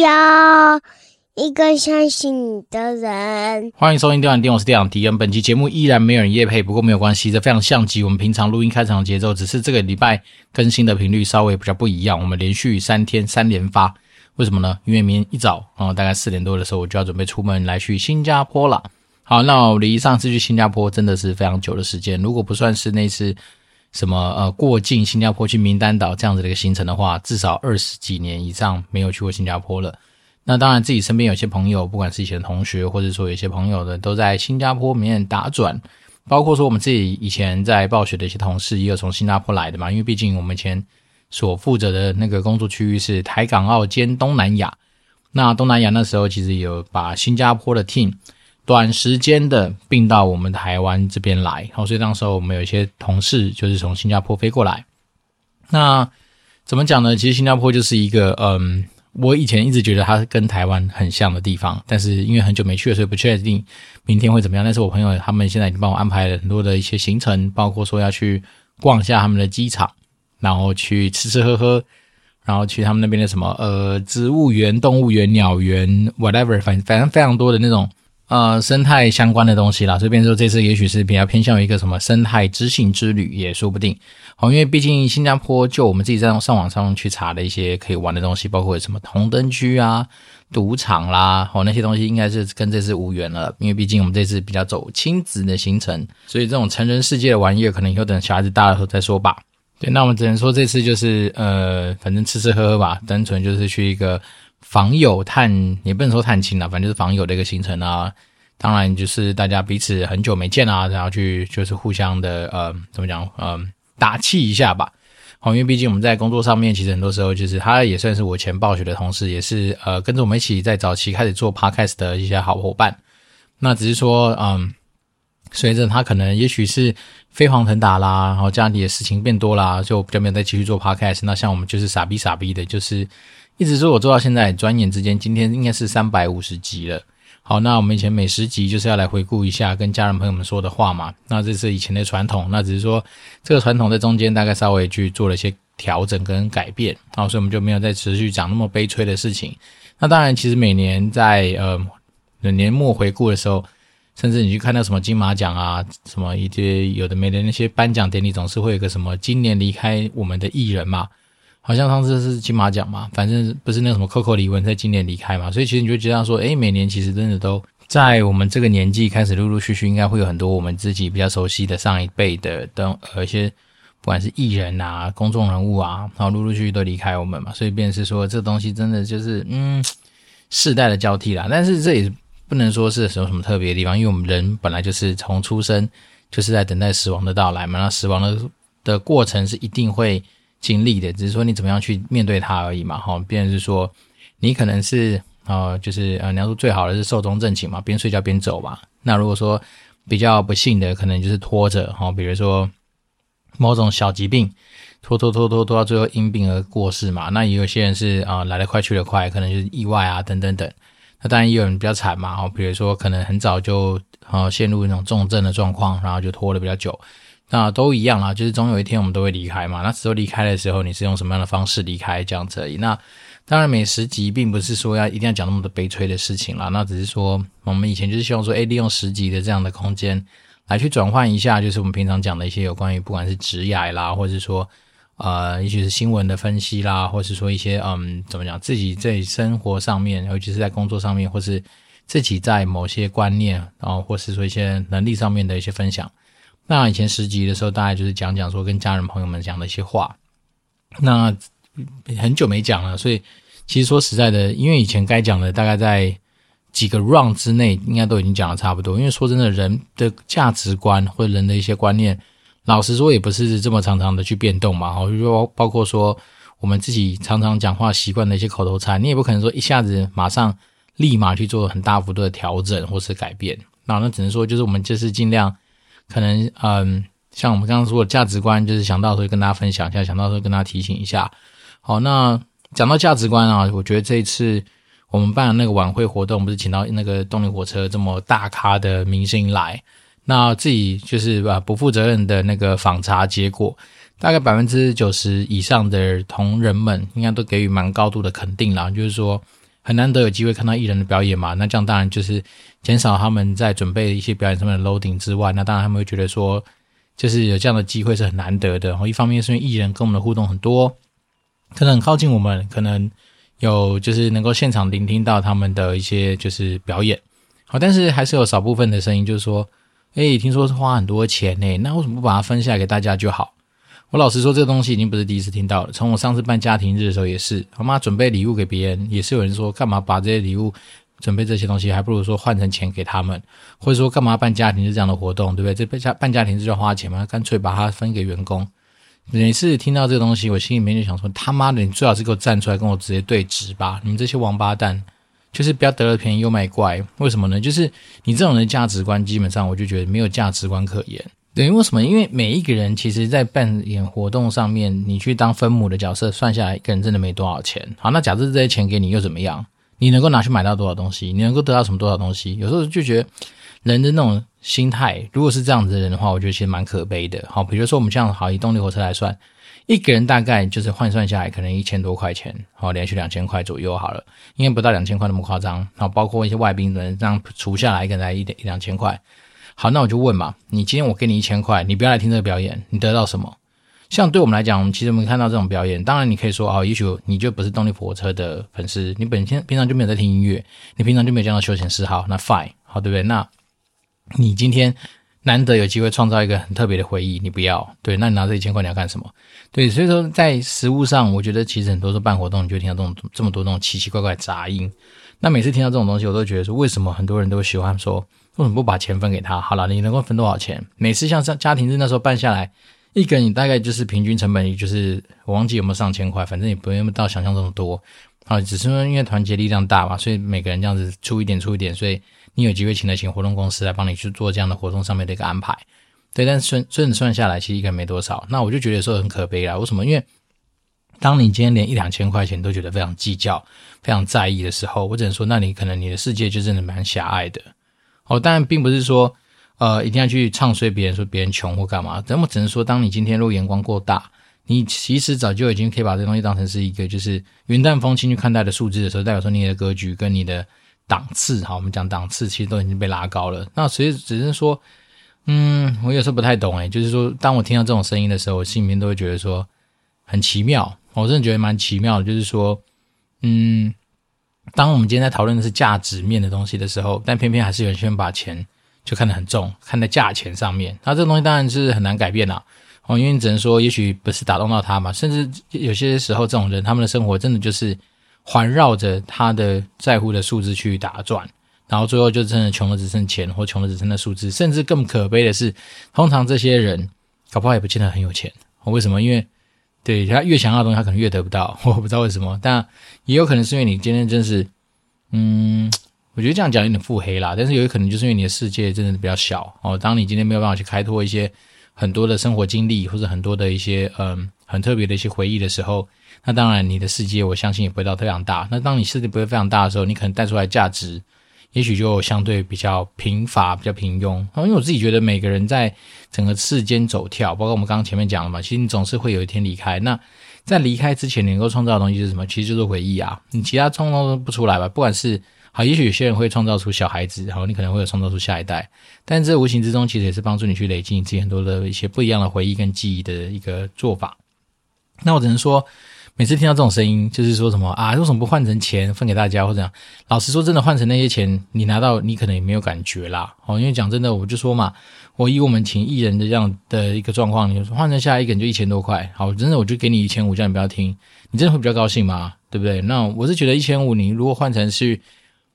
要一个相信你的人。欢迎收听《电玩店》，我是电玩迪恩。本期节目依然没有人夜配，不过没有关系，这非常像极我们平常录音开场的节奏，只是这个礼拜更新的频率稍微比较不一样。我们连续三天三连发，为什么呢？因为明天一早啊、大概四点多的时候，我就要准备出门来去新加坡了。好，那我离上次去新加坡真的是非常久的时间，如果不算是那次。什么呃，过境新加坡去名丹岛这样子的一个行程的话，至少二十几年以上没有去过新加坡了。那当然，自己身边有些朋友，不管是以前的同学，或者说有些朋友的，都在新加坡里面打转。包括说我们自己以前在暴雪的一些同事，也有从新加坡来的嘛。因为毕竟我们以前所负责的那个工作区域是台港澳兼东南亚。那东南亚那时候其实有把新加坡的 team。短时间的并到我们台湾这边来，然后，所以当时候我们有一些同事就是从新加坡飞过来。那怎么讲呢？其实新加坡就是一个，嗯，我以前一直觉得它跟台湾很像的地方，但是因为很久没去了，所以不确定明天会怎么样。但是我朋友他们现在已经帮我安排了很多的一些行程，包括说要去逛一下他们的机场，然后去吃吃喝喝，然后去他们那边的什么呃植物园、动物园、鸟园，whatever，反反正非常多的那种。呃，生态相关的东西啦，所以变成说这次也许是比较偏向于一个什么生态知性之旅，也说不定。好，因为毕竟新加坡就我们自己在上网上去查的一些可以玩的东西，包括什么红灯区啊、赌场啦，哦那些东西应该是跟这次无缘了。因为毕竟我们这次比较走亲子的行程，所以这种成人世界的玩意儿，可能以后等小孩子大了后再说吧。对，那我们只能说这次就是呃，反正吃吃喝喝吧，单纯就是去一个。访友探也不能说探亲了，反正就是访友的一个行程啊。当然就是大家彼此很久没见啊，然后去就是互相的呃怎么讲呃打气一下吧。好，因为毕竟我们在工作上面，其实很多时候就是他也算是我前暴雪的同事，也是呃跟着我们一起在早期开始做 podcast 的一些好伙伴。那只是说嗯，随着他可能也许是飞黄腾达啦，然后家里的事情变多啦，就比较没有再继续做 podcast。那像我们就是傻逼傻逼的，就是。一直说我做到现在，转眼之间，今天应该是三百五十集了。好，那我们以前每十集就是要来回顾一下跟家人朋友们说的话嘛。那这是以前的传统，那只是说这个传统在中间大概稍微去做了一些调整跟改变，好，所以我们就没有再持续讲那么悲催的事情。那当然，其实每年在呃年末回顾的时候，甚至你去看到什么金马奖啊，什么一些有的没的那些颁奖典礼，总是会有个什么今年离开我们的艺人嘛。好像上次是金马奖嘛，反正不是那个什么 Coco 李玟在今年离开嘛，所以其实你就觉得说，诶，每年其实真的都在我们这个年纪开始陆陆续续，应该会有很多我们自己比较熟悉的上一辈的等呃一些不管是艺人啊、公众人物啊，然后陆陆续续都离开我们嘛，所以便是说这东西真的就是嗯世代的交替啦。但是这也不能说是什么什么特别的地方，因为我们人本来就是从出生就是在等待死亡的到来嘛，那死亡的的过程是一定会。经历的，只是说你怎么样去面对它而已嘛，哈，变成是说你可能是呃，就是呃，你要说最好的是寿终正寝嘛，边睡觉边走嘛。那如果说比较不幸的，可能就是拖着哈，比如说某种小疾病，拖拖拖拖拖到最后因病而过世嘛。那也有些人是啊、来得快去得快，可能就是意外啊等等等。那当然也有人比较惨嘛，哈，比如说可能很早就呃陷入那种重症的状况，然后就拖得比较久。那都一样啦，就是总有一天我们都会离开嘛。那时候离开的时候，你是用什么样的方式离开这样子而已。那当然，每十集并不是说要一定要讲那么多悲催的事情啦。那只是说，我们以前就是希望说，诶，利用十集的这样的空间来去转换一下，就是我们平常讲的一些有关于不管是职涯啦，或者是说，呃，也许是新闻的分析啦，或者是说一些嗯，怎么讲，自己在生活上面，尤其是在工作上面，或是自己在某些观念，然后或是说一些能力上面的一些分享。那以前十集的时候，大概就是讲讲说跟家人朋友们讲的一些话。那很久没讲了，所以其实说实在的，因为以前该讲的大概在几个 round 之内，应该都已经讲的差不多。因为说真的，人的价值观或人的一些观念，老实说也不是这么常常的去变动嘛。好，就说包括说我们自己常常讲话习惯的一些口头禅，你也不可能说一下子马上立马去做很大幅度的调整或是改变。那那只能说就是我们就是尽量。可能嗯，像我们刚刚说的价值观，就是想到时候跟大家分享一下，想到时候跟大家提醒一下。好，那讲到价值观啊，我觉得这一次我们办的那个晚会活动，不是请到那个动力火车这么大咖的明星来，那自己就是把不负责任的那个访查结果，大概百分之九十以上的同仁们应该都给予蛮高度的肯定啦，就是说很难得有机会看到艺人的表演嘛，那这样当然就是减少他们在准备一些表演上面的 loading 之外，那当然他们会觉得说，就是有这样的机会是很难得的。然后一方面是因为艺人跟我们的互动很多，可能很靠近我们，可能有就是能够现场聆听到他们的一些就是表演，好，但是还是有少部分的声音就是说，诶，听说是花很多钱呢，那为什么不把它分下来给大家就好？我老实说，这个东西已经不是第一次听到了。从我上次办家庭日的时候也是，我妈准备礼物给别人，也是有人说，干嘛把这些礼物准备这些东西，还不如说换成钱给他们，或者说干嘛办家庭日这样的活动，对不对？这办家办家庭日就要花钱嘛，干脆把它分给员工。每次听到这个东西，我心里面就想说，他妈的，你最好是给我站出来跟我直接对质吧！你们这些王八蛋，就是不要得了便宜又卖乖。为什么呢？就是你这种人的价值观，基本上我就觉得没有价值观可言。对，为什么？因为每一个人其实，在扮演活动上面，你去当分母的角色，算下来一个人真的没多少钱。好，那假设这些钱给你又怎么样？你能够拿去买到多少东西？你能够得到什么多少东西？有时候就觉得人的那种心态，如果是这样子的人的话，我觉得其实蛮可悲的。好，比如说我们这样好以动力火车来算，一个人大概就是换算下来可能一千多块钱，好，连续两千块左右好了，应该不到两千块那么夸张。好，包括一些外宾人，这样除下来，可能才一一两千块。好，那我就问嘛，你今天我给你一千块，你不要来听这个表演，你得到什么？像对我们来讲，其实我们看到这种表演，当然你可以说哦，也许你就不是动力火车的粉丝，你本身平常就没有在听音乐，你平常就没有这样的休闲嗜好，那 fine，好，对不对？那你今天难得有机会创造一个很特别的回忆，你不要，对，那你拿这一千块你要干什么？对，所以说在实务上，我觉得其实很多时候办活动，你就听到这种这么多这种奇奇怪怪的杂音。那每次听到这种东西，我都觉得说，为什么很多人都喜欢说？为什么不把钱分给他？好了，你能够分多少钱？每次像上家庭日那时候办下来，一个人你大概就是平均成本，也就是我忘记有没有上千块，反正也不用到想象这么多啊。只是说因为团结力量大嘛，所以每个人这样子出一点出一点，所以你有机会请得请活动公司来帮你去做这样的活动上面的一个安排。对，但是算算算下来，其实一个人没多少。那我就觉得说很可悲啦。为什么？因为当你今天连一两千块钱都觉得非常计较、非常在意的时候，我只能说，那你可能你的世界就真的蛮狭隘的。哦，当然并不是说，呃，一定要去唱衰别人，说别人穷或干嘛。咱们只能说，当你今天如果眼光过大，你其实早就已经可以把这东西当成是一个就是云淡风轻去看待的数字的时候，代表说你的格局跟你的档次，好，我们讲档次，其实都已经被拉高了。那所以只是说，嗯，我有时候不太懂诶，就是说，当我听到这种声音的时候，我心里面都会觉得说很奇妙，我真的觉得蛮奇妙的，就是说，嗯。当我们今天在讨论的是价值面的东西的时候，但偏偏还是有些人把钱就看得很重，看在价钱上面。那这个东西当然是很难改变啦，哦，因为你只能说，也许不是打动到他嘛。甚至有些时候，这种人他们的生活真的就是环绕着他的在乎的数字去打转，然后最后就真的穷的只剩钱，或穷的只剩那数字。甚至更可悲的是，通常这些人搞不好也不见得很有钱。为什么？因为对，他越想要的东西，他可能越得不到。我不知道为什么，但也有可能是因为你今天真是，嗯，我觉得这样讲有点腹黑啦。但是有可能就是因为你的世界真的比较小哦。当你今天没有办法去开拓一些很多的生活经历，或者很多的一些嗯很特别的一些回忆的时候，那当然你的世界我相信也不会到非常大。那当你世界不会非常大的时候，你可能带出来价值。也许就相对比较贫乏，比较平庸。因为我自己觉得，每个人在整个世间走跳，包括我们刚刚前面讲了嘛，其实你总是会有一天离开。那在离开之前，你能够创造的东西是什么？其实就是回忆啊。你其他创造不出来吧？不管是好，也许有些人会创造出小孩子，然后你可能会有创造出下一代。但这无形之中，其实也是帮助你去累积你自己很多的一些不一样的回忆跟记忆的一个做法。那我只能说。每次听到这种声音，就是说什么啊？为什么不换成钱分给大家，或者样？老实说，真的换成那些钱，你拿到，你可能也没有感觉啦。哦，因为讲真的，我就说嘛，我以我们请艺人的这样的一个状况，你说换成下一个人就一千多块，好，真的我就给你一千五，叫你不要听，你真的会比较高兴吗？对不对？那我是觉得一千五，你如果换成去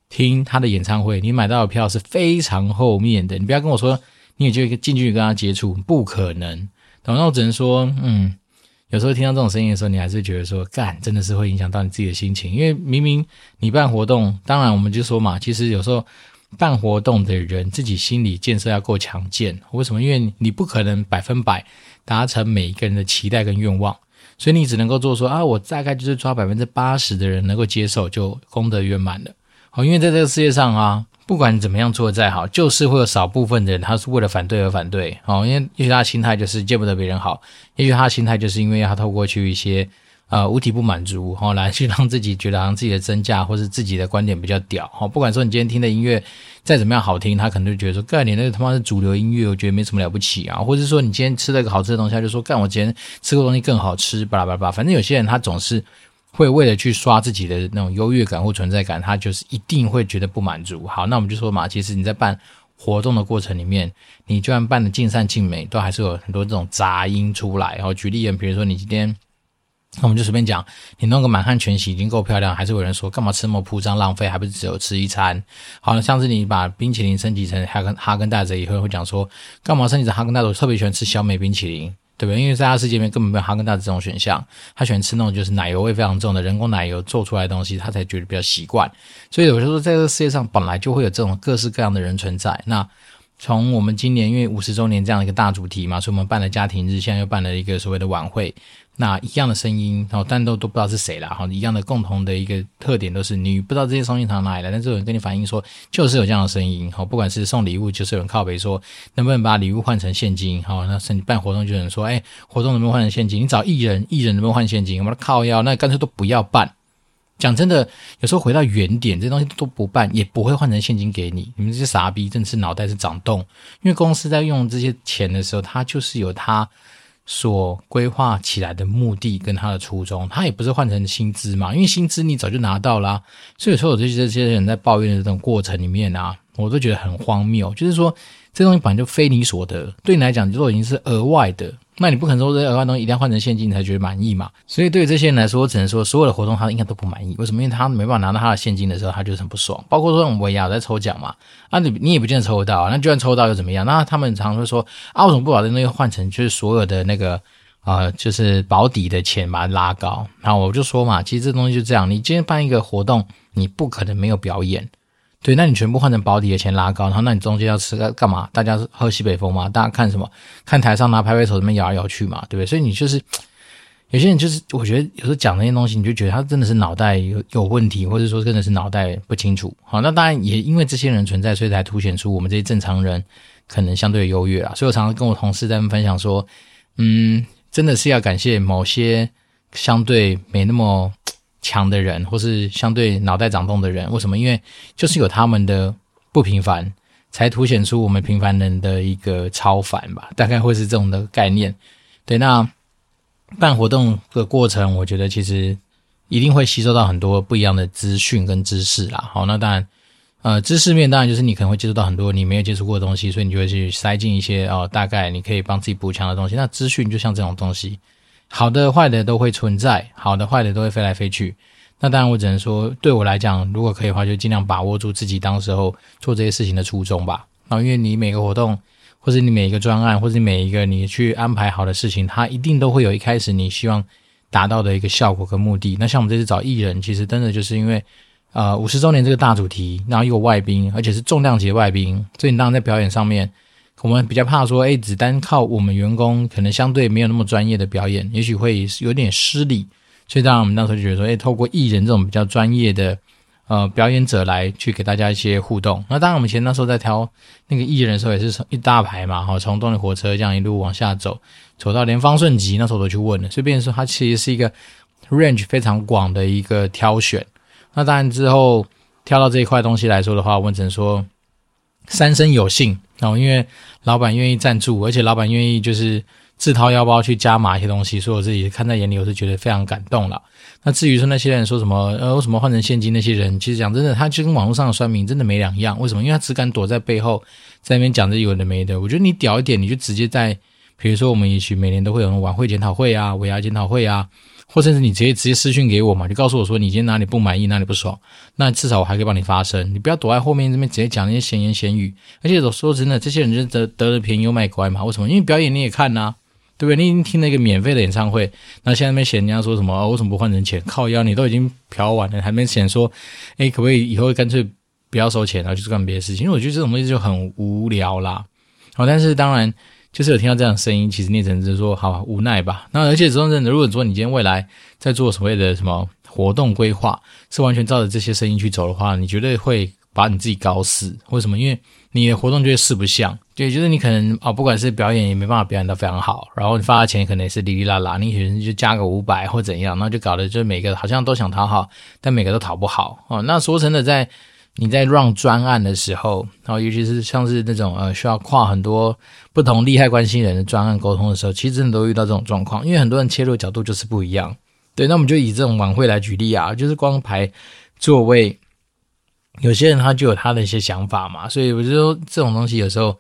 听他的演唱会，你买到的票是非常后面的，你不要跟我说你也就近距离跟他接触，不可能。那我只能说，嗯。有时候听到这种声音的时候，你还是觉得说，干，真的是会影响到你自己的心情。因为明明你办活动，当然我们就说嘛，其实有时候办活动的人自己心理建设要够强健。为什么？因为你不可能百分百达成每一个人的期待跟愿望，所以你只能够做说啊，我大概就是抓百分之八十的人能够接受，就功德圆满了。好，因为在这个世界上啊，不管怎么样做得再好，就是会有少部分的人，他是为了反对而反对。哦，因为也许他的心态就是见不得别人好，也许他的心态就是因为他透过去一些呃物体不满足，哦，来去让自己觉得好像自己的真价或是自己的观点比较屌。哦，不管说你今天听的音乐再怎么样好听，他可能就觉得说，干你那个他妈是主流音乐，我觉得没什么了不起啊。或者说你今天吃了一个好吃的东西，他就说干我今天吃个东西更好吃，巴拉巴拉巴拉。反正有些人他总是。会为了去刷自己的那种优越感或存在感，他就是一定会觉得不满足。好，那我们就说嘛，其实你在办活动的过程里面，你就算办的尽善尽美，都还是有很多这种杂音出来。然后举例，比如说你今天，那我们就随便讲，你弄个满汉全席已经够漂亮，还是有人说干嘛吃那么铺张浪费，还不是只有吃一餐？好了，像是你把冰淇淋升级成哈根哈根达斯以后，会讲说干嘛升级成哈根达斯？我特别喜欢吃小美冰淇淋。对不对？因为在他世界里面根本没有哈根达斯这种选项，他喜欢吃那种就是奶油味非常重的人工奶油做出来的东西，他才觉得比较习惯。所以我就说，在这个世界上本来就会有这种各式各样的人存在。那从我们今年因为五十周年这样一个大主题嘛，所以我们办了家庭日，现在又办了一个所谓的晚会。那一样的声音，然后但都都不知道是谁啦。哈，一样的共同的一个特点都是你不知道这些声音从哪里来，但是有人跟你反映说就是有这样的声音。好，不管是送礼物，就是有人靠北说能不能把礼物换成现金。好，那是你办活动就有人说，哎，活动能不能换成现金？你找艺人，艺人能不能换现金？我们靠腰，那干脆都不要办。讲真的，有时候回到原点，这东西都不办，也不会换成现金给你。你们这些傻逼，真的是脑袋是长洞。因为公司在用这些钱的时候，它就是有它。所规划起来的目的跟他的初衷，他也不是换成薪资嘛，因为薪资你早就拿到啦。所以说，我这些这些人在抱怨的这种过程里面啊，我都觉得很荒谬。就是说，这东西本来就非你所得，对你来讲，就说已经是额外的。那你不可能说这额外东西一定要换成现金你才觉得满意嘛？所以对于这些人来说，我只能说所有的活动他应该都不满意。为什么？因为他没办法拿到他的现金的时候，他就是很不爽。包括说我们尾牙在抽奖嘛，啊你你也不见得抽得到啊，那就算抽到又怎么样？那他们常常会说啊，为什么不把这东西换成就是所有的那个啊、就是保底的钱把它拉高？然后我就说嘛，其实这东西就这样，你今天办一个活动，你不可能没有表演。对，那你全部换成保底的钱拉高，然后那你中间要吃个干嘛？大家喝西北风吗？大家看什么？看台上拿拍拍手，这边摇来摇去嘛，对不对？所以你就是 有些人就是，我觉得有时候讲那些东西，你就觉得他真的是脑袋有有问题，或者说真的是脑袋不清楚。好，那当然也因为这些人存在，所以才凸显出我们这些正常人可能相对优越啊。所以我常常跟我同事在分享说，嗯，真的是要感谢某些相对没那么。强的人，或是相对脑袋长洞的人，为什么？因为就是有他们的不平凡，才凸显出我们平凡人的一个超凡吧。大概会是这种的概念。对，那办活动的过程，我觉得其实一定会吸收到很多不一样的资讯跟知识啦。好，那当然，呃，知识面当然就是你可能会接触到很多你没有接触过的东西，所以你就会去塞进一些哦，大概你可以帮自己补强的东西。那资讯就像这种东西。好的、坏的都会存在，好的、坏的都会飞来飞去。那当然，我只能说，对我来讲，如果可以的话，就尽量把握住自己当时候做这些事情的初衷吧。然后，因为你每个活动，或者你每一个专案，或者你每一个你去安排好的事情，它一定都会有一开始你希望达到的一个效果跟目的。那像我们这次找艺人，其实真的就是因为，呃，五十周年这个大主题，然后又有外宾，而且是重量级的外宾，所以你当然在表演上面。我们比较怕说，哎，只单靠我们员工，可能相对没有那么专业的表演，也许会有点失礼。所以，当然我们那时候就觉得说，哎，透过艺人这种比较专业的呃表演者来去给大家一些互动。那当然，我们前那时候在挑那个艺人的时候，也是从一大排嘛，哈，从动力火车这样一路往下走，走到连方顺吉那时候都去问了。所以，变成说它其实是一个 range 非常广的一个挑选。那当然之后挑到这一块东西来说的话，我们只能说三生有幸。然后，因为老板愿意赞助，而且老板愿意就是自掏腰包去加码一些东西，所以我自己看在眼里，我是觉得非常感动了。那至于说那些人说什么，呃，为什么换成现金？那些人其实讲真的，他就跟网络上的酸民真的没两样。为什么？因为他只敢躲在背后，在那边讲这有的没的。我觉得你屌一点，你就直接在，比如说我们也许每年都会有人晚会检讨会啊，尾牙检讨会啊。或者是你直接直接私讯给我嘛，就告诉我说你今天哪里不满意，哪里不爽，那至少我还可以帮你发声。你不要躲在后面这边直接讲那些闲言闲语。而且说真的，这些人就得得了便宜又卖乖嘛。为什么？因为表演你也看呐、啊，对不对？你已经听了一个免费的演唱会，那现在那边嫌人家说什么？为什么不换成钱？靠腰，你都已经嫖完了，还没嫌说，哎，可不可以以后干脆不要收钱，然后去干别的事情？因为我觉得这种东西就很无聊啦。好，但是当然。就是有听到这样的声音，其实你只能是说好无奈吧。那而且说真的，如果说你今天未来在做所谓的什么活动规划，是完全照着这些声音去走的话，你绝对会把你自己搞死。为什么？因为你的活动就会四不像，对，就是你可能哦，不管是表演也没办法表演得非常好，然后你发的钱可能也是哩哩啦啦，你可能就加个五百或怎样，那就搞得就每个好像都想讨好，但每个都讨不好哦。那说真的，在你在 run 专案的时候，然后尤其是像是那种呃需要跨很多不同利害关系人的专案沟通的时候，其实真的都遇到这种状况，因为很多人切入角度就是不一样。对，那我们就以这种晚会来举例啊，就是光排座位。有些人他就有他的一些想法嘛，所以我就说这种东西有时候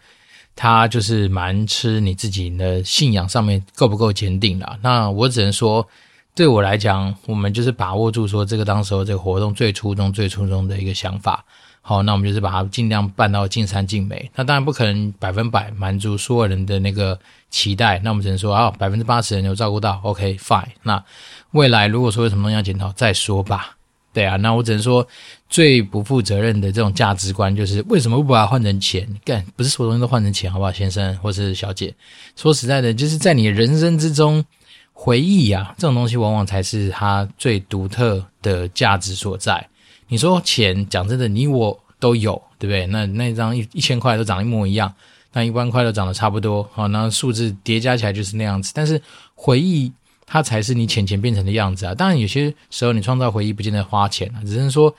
他就是蛮吃你自己的信仰上面够不够坚定啦。那我只能说，对我来讲，我们就是把握住说这个当时候这个活动最初衷、最初衷的一个想法。好，那我们就是把它尽量办到尽善尽美。那当然不可能百分百满足所有人的那个期待，那我们只能说啊，百分之八十人有照顾到，OK fine。那未来如果说有什么东西要检讨，再说吧。对啊，那我只能说，最不负责任的这种价值观，就是为什么不把它换成钱？干，不是所有东西都换成钱，好不好，先生或是小姐？说实在的，就是在你人生之中，回忆啊，这种东西往往才是它最独特的价值所在。你说钱，讲真的，你我都有，对不对？那那张一一千块都长一模一样，那一万块都长得差不多，好，那数字叠加起来就是那样子。但是回忆。它才是你钱钱变成的样子啊！当然，有些时候你创造回忆不见得花钱啊，只是说，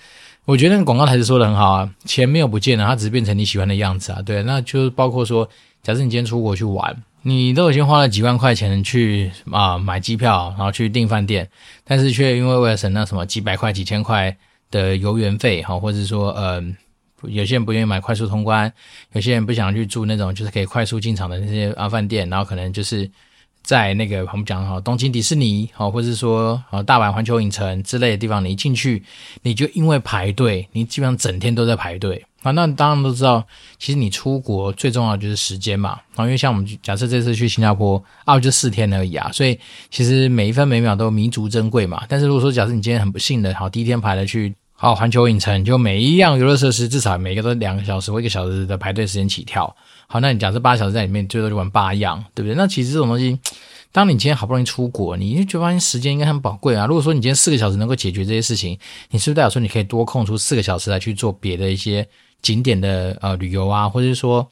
我觉得那个广告台词说的很好啊，钱没有不见了，它只是变成你喜欢的样子啊。对，那就包括说，假设你今天出国去玩，你都已经花了几万块钱去啊买机票，然后去订饭店，但是却因为为了省那什么几百块、几千块的游园费，哈，或者说，嗯、呃，有些人不愿意买快速通关，有些人不想去住那种就是可以快速进场的那些啊饭店，然后可能就是。在那个我们讲哈，东京迪士尼好，或者是说啊大阪环球影城之类的地方，你一进去，你就因为排队，你基本上整天都在排队啊。那当然都知道，其实你出国最重要的就是时间嘛。然后因为像我们假设这次去新加坡啊，就四天而已啊，所以其实每一分每秒都弥足珍贵嘛。但是如果说假设你今天很不幸的，好第一天排了去好环球影城，就每一样游乐设施至少每个都两个小时或一个小时的排队时间起跳。好，那你假设八小时在里面最多就玩八样，对不对？那其实这种东西，当你今天好不容易出国，你就发现时间应该很宝贵啊。如果说你今天四个小时能够解决这些事情，你是不是代表说你可以多空出四个小时来去做别的一些景点的呃旅游啊，或者是说？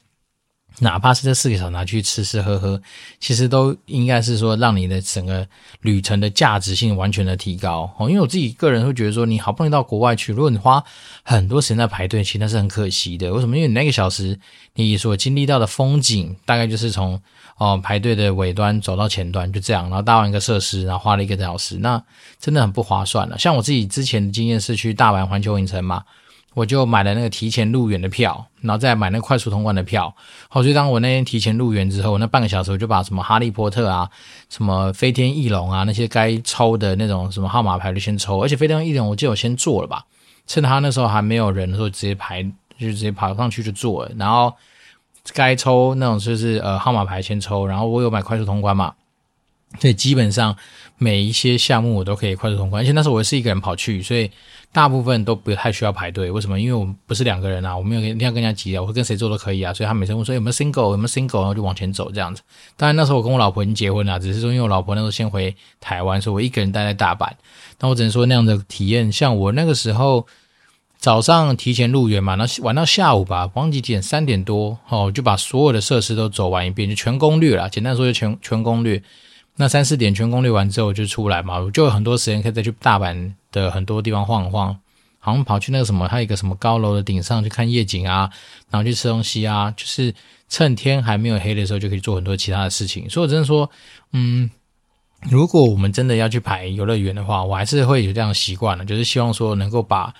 哪怕是这四个小时拿去吃吃喝喝，其实都应该是说让你的整个旅程的价值性完全的提高哦。因为我自己个人会觉得说，你好不容易到国外去，如果你花很多时间在排队，其实那是很可惜的。为什么？因为你那个小时你所经历到的风景，大概就是从哦排队的尾端走到前端，就这样，然后搭完一个设施，然后花了一个小时，那真的很不划算了。像我自己之前的经验是去大阪环球影城嘛。我就买了那个提前入园的票，然后再买那快速通关的票。好，所以当我那天提前入园之后，那半个小时我就把什么哈利波特啊、什么飞天翼龙啊那些该抽的那种什么号码牌就先抽。而且飞天翼龙我记得我先做了吧，趁他那时候还没有人的时候，直接排就直接爬上去就做了。然后该抽那种就是呃号码牌先抽，然后我有买快速通关嘛。所以基本上每一些项目我都可以快速通关，而且那时候我是一个人跑去，所以大部分都不太需要排队。为什么？因为我们不是两个人啊，我没有一定要跟人家挤啊，我会跟谁坐都可以啊。所以他每次问说有没有 single，有没有 single，然后就往前走这样子。当然那时候我跟我老婆已经结婚了，只是说因为我老婆那时候先回台湾，所以我一个人待在大阪。那我只能说那样的体验，像我那个时候早上提前入园嘛，那玩到下午吧，忘记几点，三点多哦，就把所有的设施都走完一遍，就全攻略了。简单说就全全攻略。那三四点全攻略完之后就出来嘛，我就有很多时间可以再去大阪的很多地方晃一晃，好像跑去那个什么，还有一个什么高楼的顶上去看夜景啊，然后去吃东西啊，就是趁天还没有黑的时候就可以做很多其他的事情。所以我真的说，嗯，如果我们真的要去排游乐园的话，我还是会有这样的习惯的，就是希望说能够把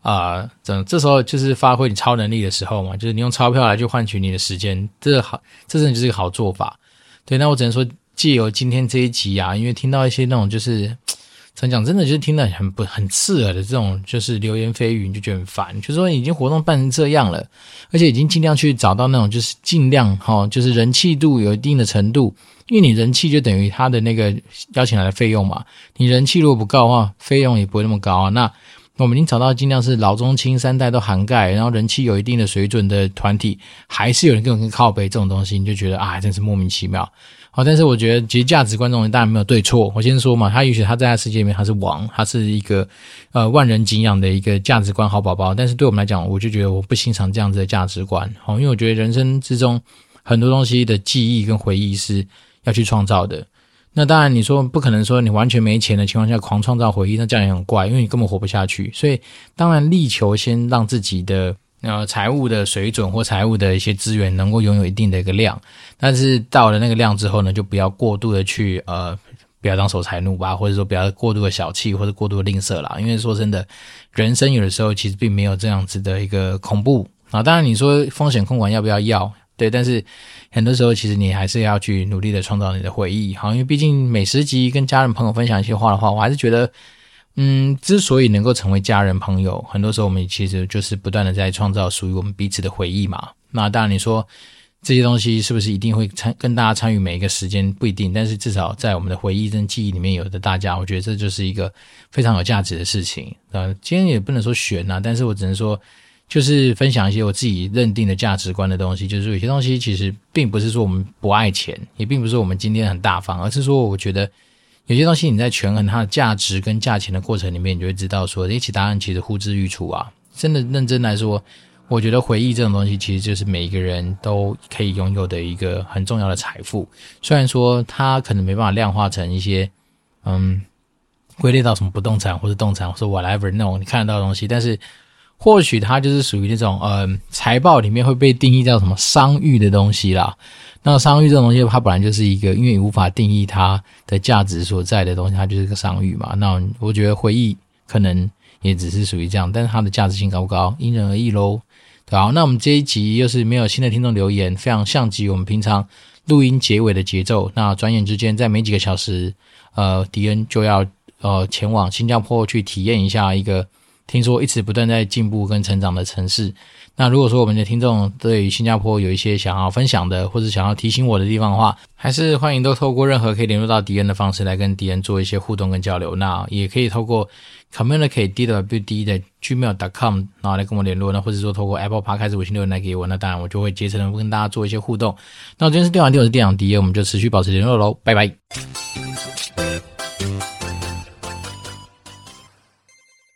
啊，这、这时候就是发挥你超能力的时候嘛，就是你用钞票来去换取你的时间，这好，这真的就是一个好做法。对，那我只能说。借由今天这一集啊，因为听到一些那种就是，怎讲，真的就是听得很不很刺耳的这种就是流言蜚语，你就觉得很烦。就是说已经活动办成这样了，而且已经尽量去找到那种就是尽量哈，就是人气度有一定的程度，因为你人气就等于他的那个邀请来的费用嘛。你人气如果不够的话，费用也不会那么高啊。那我们已经找到尽量是老中青三代都涵盖，然后人气有一定的水准的团体，还是有人跟我跟靠北这种东西，你就觉得啊，真是莫名其妙。好，但是我觉得其实价值观这种人当然没有对错。我先说嘛，他也许他在他世界里面他是王，他是一个呃万人敬仰的一个价值观好宝宝。但是对我们来讲，我就觉得我不欣赏这样子的价值观。好，因为我觉得人生之中很多东西的记忆跟回忆是要去创造的。那当然，你说不可能说你完全没钱的情况下狂创造回忆，那这样也很怪，因为你根本活不下去。所以，当然力求先让自己的呃财务的水准或财务的一些资源能够拥有一定的一个量，但是到了那个量之后呢，就不要过度的去呃，不要当守财奴吧，或者说不要过度的小气或者过度的吝啬啦。因为说真的，人生有的时候其实并没有这样子的一个恐怖啊。当然，你说风险控管要不要要？对，但是很多时候其实你还是要去努力的创造你的回忆，好，因为毕竟每十集跟家人朋友分享一些话的话，我还是觉得，嗯，之所以能够成为家人朋友，很多时候我们其实就是不断的在创造属于我们彼此的回忆嘛。那当然你说这些东西是不是一定会参跟大家参与每一个时间不一定，但是至少在我们的回忆跟记忆里面有的大家，我觉得这就是一个非常有价值的事情。呃，今天也不能说悬啊，但是我只能说。就是分享一些我自己认定的价值观的东西，就是有些东西其实并不是说我们不爱钱，也并不是说我们今天很大方，而是说我觉得有些东西你在权衡它的价值跟价钱的过程里面，你就会知道说，一起答案其实呼之欲出啊。真的认真来说，我觉得回忆这种东西其实就是每一个人都可以拥有的一个很重要的财富。虽然说它可能没办法量化成一些，嗯，归类到什么不动产或者动产或者 whatever 那种你看得到的东西，但是。或许它就是属于那种，呃，财报里面会被定义叫什么商誉的东西啦。那商誉这种东西，它本来就是一个，因为你无法定义它的价值所在的东西，它就是个商誉嘛。那我觉得回忆可能也只是属于这样，但是它的价值性高不高，因人而异喽。对啊，那我们这一集又是没有新的听众留言，非常像极我们平常录音结尾的节奏。那转眼之间，在没几个小时，呃，迪恩就要呃前往新加坡去体验一下一个。听说一直不断在进步跟成长的城市，那如果说我们的听众对于新加坡有一些想要分享的，或者想要提醒我的地方的话，还是欢迎都透过任何可以联络到迪恩的方式来跟迪恩做一些互动跟交流。那也可以透过 communicate dwd 的 gmail.com 然后来跟我联络，那或者说透过 Apple Podcast 微信留言来给我，那当然我就会竭诚的跟大家做一些互动。那我今天是电玩店，我是电长迪恩，我们就持续保持联络喽，拜拜。